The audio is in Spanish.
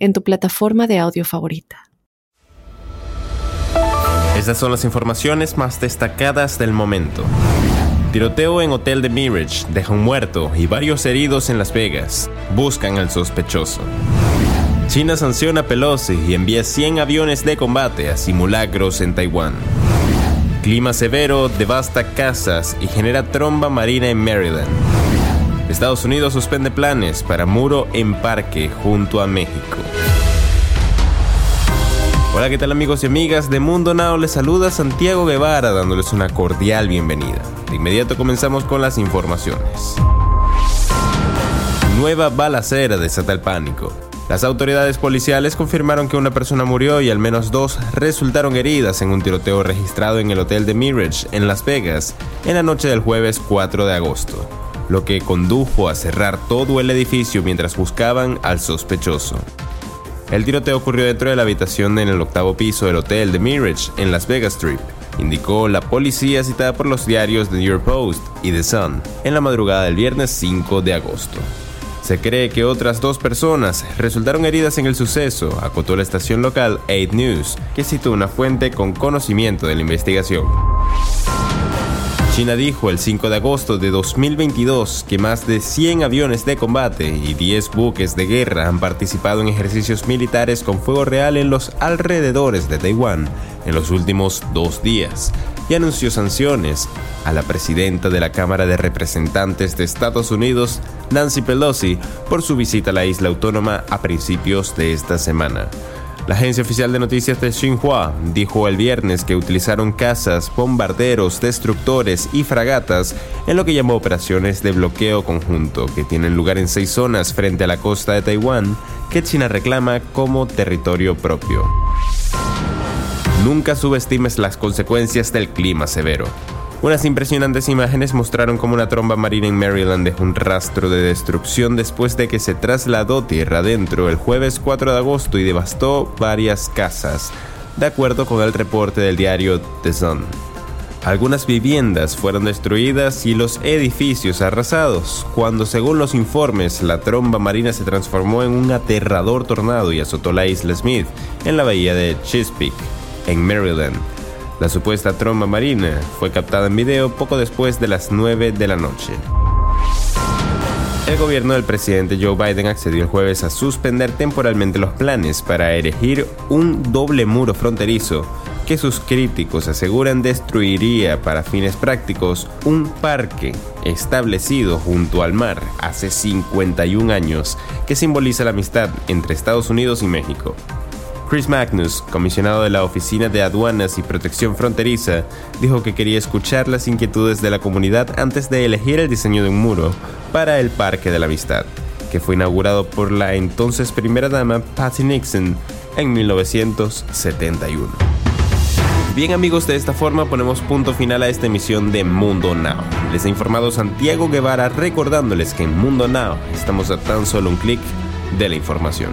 en tu plataforma de audio favorita. Estas son las informaciones más destacadas del momento. Tiroteo en hotel de Mirage deja un muerto y varios heridos en Las Vegas. Buscan al sospechoso. China sanciona a Pelosi y envía 100 aviones de combate a simulacros en Taiwán. Clima severo devasta casas y genera tromba marina en Maryland. Estados Unidos suspende planes para muro en parque junto a México. Hola, ¿qué tal amigos y amigas de Mundo Now? Les saluda Santiago Guevara dándoles una cordial bienvenida. De inmediato comenzamos con las informaciones. Nueva balacera desata el pánico. Las autoridades policiales confirmaron que una persona murió y al menos dos resultaron heridas en un tiroteo registrado en el hotel de Mirage en Las Vegas en la noche del jueves 4 de agosto, lo que condujo a cerrar todo el edificio mientras buscaban al sospechoso. El tiroteo ocurrió dentro de la habitación en el octavo piso del hotel de Mirage en Las Vegas Strip, indicó la policía citada por los diarios The New York Post y The Sun en la madrugada del viernes 5 de agosto. Se cree que otras dos personas resultaron heridas en el suceso, acotó la estación local 8 News, que citó una fuente con conocimiento de la investigación. China dijo el 5 de agosto de 2022 que más de 100 aviones de combate y 10 buques de guerra han participado en ejercicios militares con fuego real en los alrededores de Taiwán en los últimos dos días y anunció sanciones a la presidenta de la Cámara de Representantes de Estados Unidos, Nancy Pelosi, por su visita a la isla autónoma a principios de esta semana. La agencia oficial de noticias de Xinhua dijo el viernes que utilizaron cazas, bombarderos, destructores y fragatas en lo que llamó operaciones de bloqueo conjunto que tienen lugar en seis zonas frente a la costa de Taiwán que China reclama como territorio propio. Nunca subestimes las consecuencias del clima severo. Unas impresionantes imágenes mostraron cómo una tromba marina en Maryland dejó un rastro de destrucción después de que se trasladó tierra adentro el jueves 4 de agosto y devastó varias casas, de acuerdo con el reporte del diario The Sun. Algunas viviendas fueron destruidas y los edificios arrasados, cuando según los informes la tromba marina se transformó en un aterrador tornado y azotó la isla Smith, en la bahía de Chesapeake, en Maryland. La supuesta tromba marina fue captada en video poco después de las 9 de la noche. El gobierno del presidente Joe Biden accedió el jueves a suspender temporalmente los planes para erigir un doble muro fronterizo que sus críticos aseguran destruiría para fines prácticos un parque establecido junto al mar hace 51 años que simboliza la amistad entre Estados Unidos y México. Chris Magnus, comisionado de la Oficina de Aduanas y Protección Fronteriza, dijo que quería escuchar las inquietudes de la comunidad antes de elegir el diseño de un muro para el Parque de la Amistad, que fue inaugurado por la entonces primera dama Patty Nixon en 1971. Bien amigos, de esta forma ponemos punto final a esta emisión de Mundo Now. Les ha informado Santiago Guevara recordándoles que en Mundo Now estamos a tan solo un clic de la información.